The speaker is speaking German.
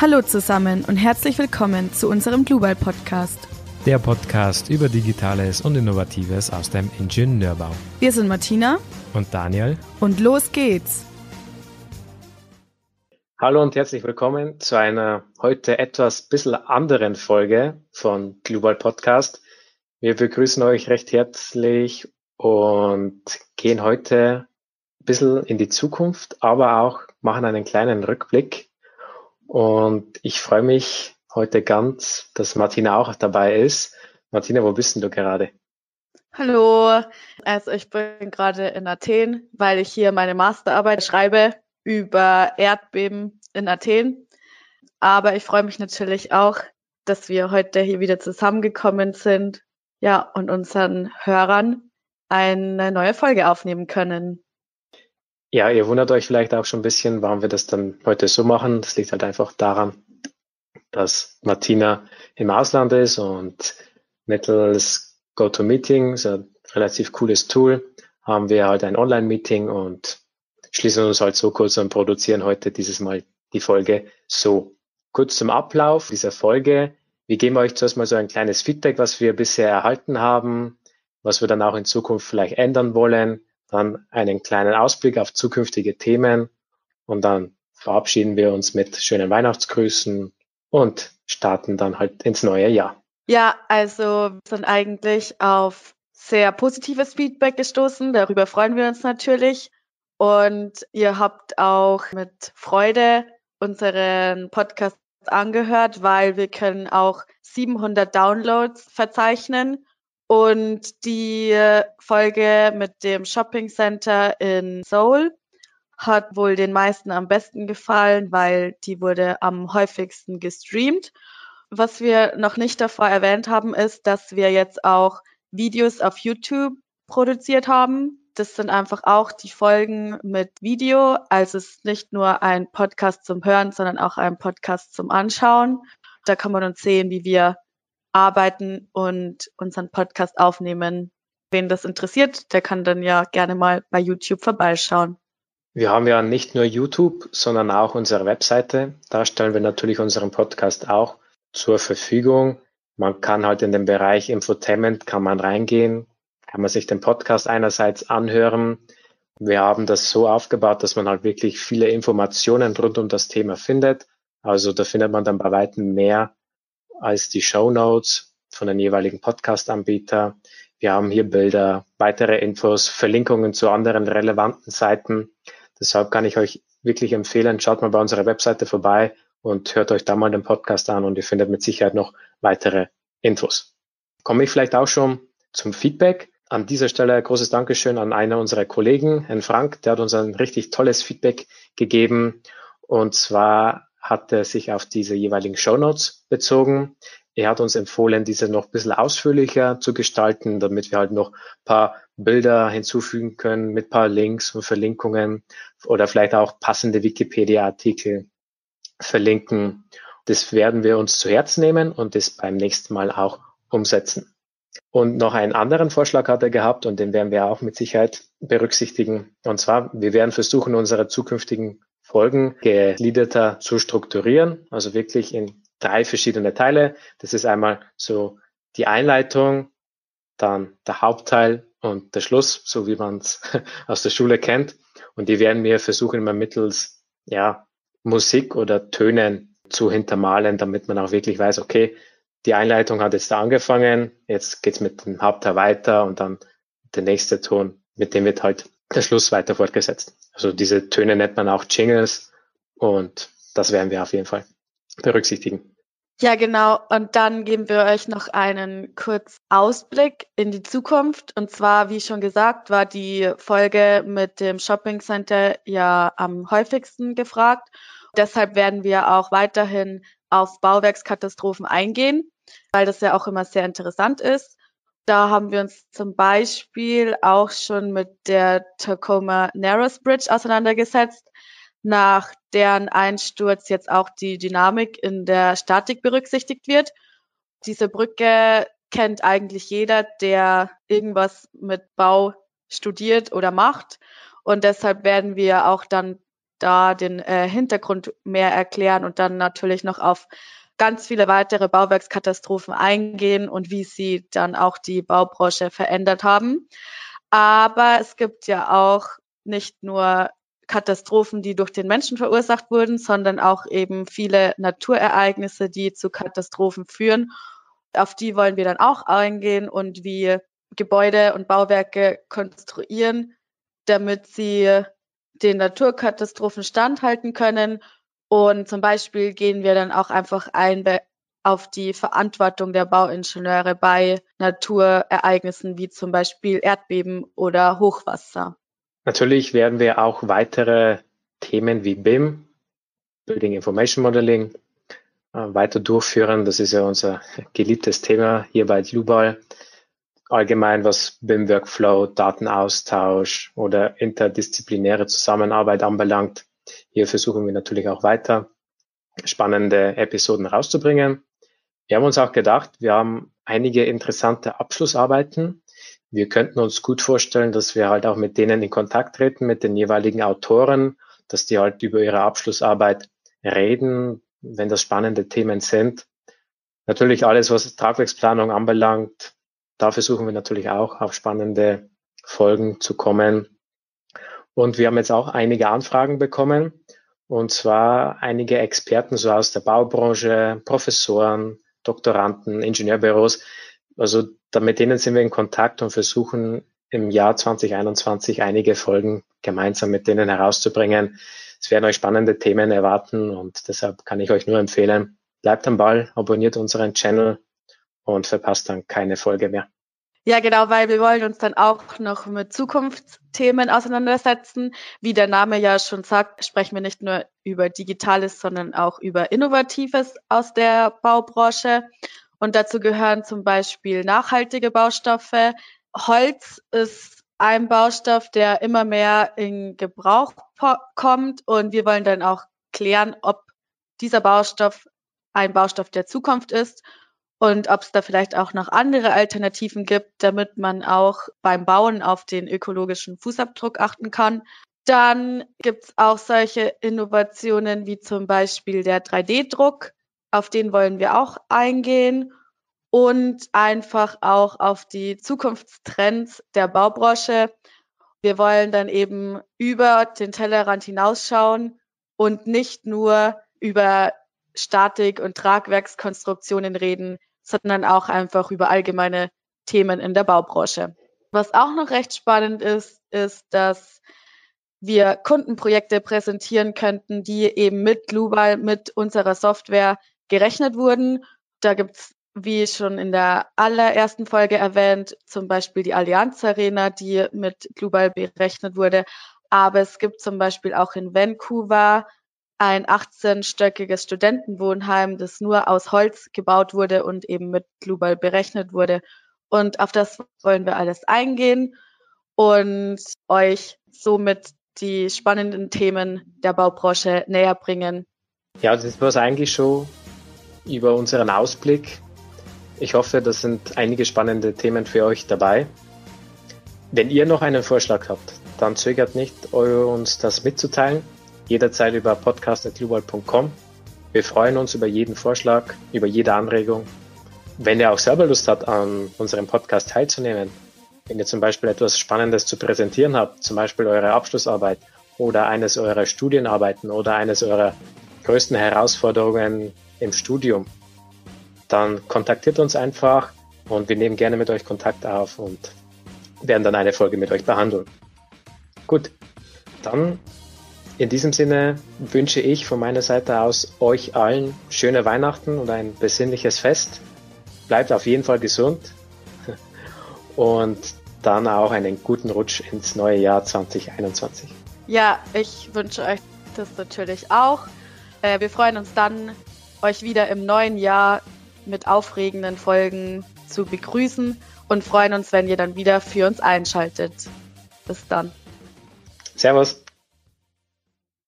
Hallo zusammen und herzlich willkommen zu unserem Global Podcast. Der Podcast über Digitales und Innovatives aus dem Ingenieurbau. Wir sind Martina und Daniel und los geht's. Hallo und herzlich willkommen zu einer heute etwas bisschen anderen Folge von Global Podcast. Wir begrüßen euch recht herzlich und gehen heute ein bisschen in die Zukunft, aber auch machen einen kleinen Rückblick und ich freue mich heute ganz, dass Martina auch dabei ist. Martina, wo bist denn du gerade? Hallo, also ich bin gerade in Athen, weil ich hier meine Masterarbeit schreibe über Erdbeben in Athen. Aber ich freue mich natürlich auch, dass wir heute hier wieder zusammengekommen sind, ja, und unseren Hörern eine neue Folge aufnehmen können. Ja, ihr wundert euch vielleicht auch schon ein bisschen, warum wir das dann heute so machen. Das liegt halt einfach daran, dass Martina im Ausland ist und mittels GoToMeeting, so ein relativ cooles Tool, haben wir halt ein Online-Meeting und schließen uns halt so kurz und produzieren heute dieses Mal die Folge so. Kurz zum Ablauf dieser Folge. Wir geben euch zuerst mal so ein kleines Feedback, was wir bisher erhalten haben, was wir dann auch in Zukunft vielleicht ändern wollen dann einen kleinen Ausblick auf zukünftige Themen und dann verabschieden wir uns mit schönen Weihnachtsgrüßen und starten dann halt ins neue Jahr. Ja, also wir sind eigentlich auf sehr positives Feedback gestoßen. Darüber freuen wir uns natürlich. Und ihr habt auch mit Freude unseren Podcast angehört, weil wir können auch 700 Downloads verzeichnen und die Folge mit dem Shopping Center in Seoul hat wohl den meisten am besten gefallen, weil die wurde am häufigsten gestreamt. Was wir noch nicht davor erwähnt haben, ist, dass wir jetzt auch Videos auf YouTube produziert haben. Das sind einfach auch die Folgen mit Video. Also es ist nicht nur ein Podcast zum Hören, sondern auch ein Podcast zum Anschauen. Da kann man uns sehen, wie wir arbeiten und unseren Podcast aufnehmen. Wen das interessiert, der kann dann ja gerne mal bei YouTube vorbeischauen. Wir haben ja nicht nur YouTube, sondern auch unsere Webseite. Da stellen wir natürlich unseren Podcast auch zur Verfügung. Man kann halt in den Bereich Infotainment kann man reingehen, kann man sich den Podcast einerseits anhören. Wir haben das so aufgebaut, dass man halt wirklich viele Informationen rund um das Thema findet. Also da findet man dann bei weitem mehr als die Show Notes von den jeweiligen Podcast-Anbieter. Wir haben hier Bilder, weitere Infos, Verlinkungen zu anderen relevanten Seiten. Deshalb kann ich euch wirklich empfehlen, schaut mal bei unserer Webseite vorbei und hört euch da mal den Podcast an und ihr findet mit Sicherheit noch weitere Infos. Komme ich vielleicht auch schon zum Feedback. An dieser Stelle großes Dankeschön an einer unserer Kollegen, Herrn Frank, der hat uns ein richtig tolles Feedback gegeben. Und zwar hat er sich auf diese jeweiligen Show Notes bezogen. Er hat uns empfohlen, diese noch ein bisschen ausführlicher zu gestalten, damit wir halt noch paar Bilder hinzufügen können mit paar Links und Verlinkungen oder vielleicht auch passende Wikipedia-Artikel verlinken. Das werden wir uns zu Herzen nehmen und das beim nächsten Mal auch umsetzen. Und noch einen anderen Vorschlag hat er gehabt und den werden wir auch mit Sicherheit berücksichtigen. Und zwar, wir werden versuchen, unsere zukünftigen Folgen gegliederter zu strukturieren, also wirklich in drei verschiedene Teile. Das ist einmal so die Einleitung, dann der Hauptteil und der Schluss, so wie man es aus der Schule kennt. Und die werden wir versuchen immer mittels ja, Musik oder Tönen zu hintermalen, damit man auch wirklich weiß, okay, die Einleitung hat jetzt da angefangen, jetzt geht's mit dem Hauptteil weiter und dann der nächste Ton, mit dem wird halt der Schluss weiter fortgesetzt. Also diese Töne nennt man auch Jingles und das werden wir auf jeden Fall berücksichtigen. Ja, genau. Und dann geben wir euch noch einen kurzen Ausblick in die Zukunft. Und zwar, wie schon gesagt, war die Folge mit dem Shopping Center ja am häufigsten gefragt. Deshalb werden wir auch weiterhin auf Bauwerkskatastrophen eingehen, weil das ja auch immer sehr interessant ist. Da haben wir uns zum Beispiel auch schon mit der Tacoma Narrows Bridge auseinandergesetzt, nach deren Einsturz jetzt auch die Dynamik in der Statik berücksichtigt wird. Diese Brücke kennt eigentlich jeder, der irgendwas mit Bau studiert oder macht. Und deshalb werden wir auch dann da den äh, Hintergrund mehr erklären und dann natürlich noch auf ganz viele weitere Bauwerkskatastrophen eingehen und wie sie dann auch die Baubranche verändert haben. Aber es gibt ja auch nicht nur Katastrophen, die durch den Menschen verursacht wurden, sondern auch eben viele Naturereignisse, die zu Katastrophen führen. Auf die wollen wir dann auch eingehen und wie Gebäude und Bauwerke konstruieren, damit sie den Naturkatastrophen standhalten können. Und zum Beispiel gehen wir dann auch einfach ein auf die Verantwortung der Bauingenieure bei Naturereignissen wie zum Beispiel Erdbeben oder Hochwasser. Natürlich werden wir auch weitere Themen wie BIM, Building Information Modeling, äh, weiter durchführen. Das ist ja unser geliebtes Thema hier bei Global. Allgemein, was BIM-Workflow, Datenaustausch oder interdisziplinäre Zusammenarbeit anbelangt. Hier versuchen wir natürlich auch weiter spannende Episoden rauszubringen. Wir haben uns auch gedacht, wir haben einige interessante Abschlussarbeiten wir könnten uns gut vorstellen, dass wir halt auch mit denen in Kontakt treten, mit den jeweiligen Autoren, dass die halt über ihre Abschlussarbeit reden, wenn das spannende Themen sind. Natürlich alles, was Tragwerksplanung anbelangt, da versuchen wir natürlich auch auf spannende Folgen zu kommen. Und wir haben jetzt auch einige Anfragen bekommen, und zwar einige Experten so aus der Baubranche, Professoren, Doktoranden, Ingenieurbüros, also da, mit denen sind wir in Kontakt und versuchen im Jahr 2021 einige Folgen gemeinsam mit denen herauszubringen. Es werden euch spannende Themen erwarten und deshalb kann ich euch nur empfehlen, bleibt am Ball, abonniert unseren Channel und verpasst dann keine Folge mehr. Ja, genau, weil wir wollen uns dann auch noch mit Zukunftsthemen auseinandersetzen. Wie der Name ja schon sagt, sprechen wir nicht nur über Digitales, sondern auch über Innovatives aus der Baubranche. Und dazu gehören zum Beispiel nachhaltige Baustoffe. Holz ist ein Baustoff, der immer mehr in Gebrauch kommt. Und wir wollen dann auch klären, ob dieser Baustoff ein Baustoff der Zukunft ist und ob es da vielleicht auch noch andere Alternativen gibt, damit man auch beim Bauen auf den ökologischen Fußabdruck achten kann. Dann gibt es auch solche Innovationen wie zum Beispiel der 3D-Druck. Auf den wollen wir auch eingehen und einfach auch auf die Zukunftstrends der Baubranche. Wir wollen dann eben über den Tellerrand hinausschauen und nicht nur über Statik und Tragwerkskonstruktionen reden, sondern auch einfach über allgemeine Themen in der Baubranche. Was auch noch recht spannend ist, ist, dass wir Kundenprojekte präsentieren könnten, die eben mit Global, mit unserer Software gerechnet wurden. Da gibt's wie schon in der allerersten Folge erwähnt, zum Beispiel die Allianz Arena, die mit Global berechnet wurde. Aber es gibt zum Beispiel auch in Vancouver ein 18-stöckiges Studentenwohnheim, das nur aus Holz gebaut wurde und eben mit Global berechnet wurde. Und auf das wollen wir alles eingehen und euch somit die spannenden Themen der Baubranche näher bringen. Ja, das war es eigentlich schon über unseren Ausblick ich hoffe, das sind einige spannende Themen für euch dabei. Wenn ihr noch einen Vorschlag habt, dann zögert nicht, uns das mitzuteilen. Jederzeit über podcast.global.com. Wir freuen uns über jeden Vorschlag, über jede Anregung. Wenn ihr auch selber Lust habt, an unserem Podcast teilzunehmen, wenn ihr zum Beispiel etwas Spannendes zu präsentieren habt, zum Beispiel eure Abschlussarbeit oder eines eurer Studienarbeiten oder eines eurer größten Herausforderungen im Studium, dann kontaktiert uns einfach und wir nehmen gerne mit euch Kontakt auf und werden dann eine Folge mit euch behandeln. Gut, dann in diesem Sinne wünsche ich von meiner Seite aus euch allen schöne Weihnachten und ein besinnliches Fest. Bleibt auf jeden Fall gesund und dann auch einen guten Rutsch ins neue Jahr 2021. Ja, ich wünsche euch das natürlich auch. Äh, wir freuen uns dann, euch wieder im neuen Jahr mit aufregenden Folgen zu begrüßen und freuen uns, wenn ihr dann wieder für uns einschaltet. Bis dann. Servus.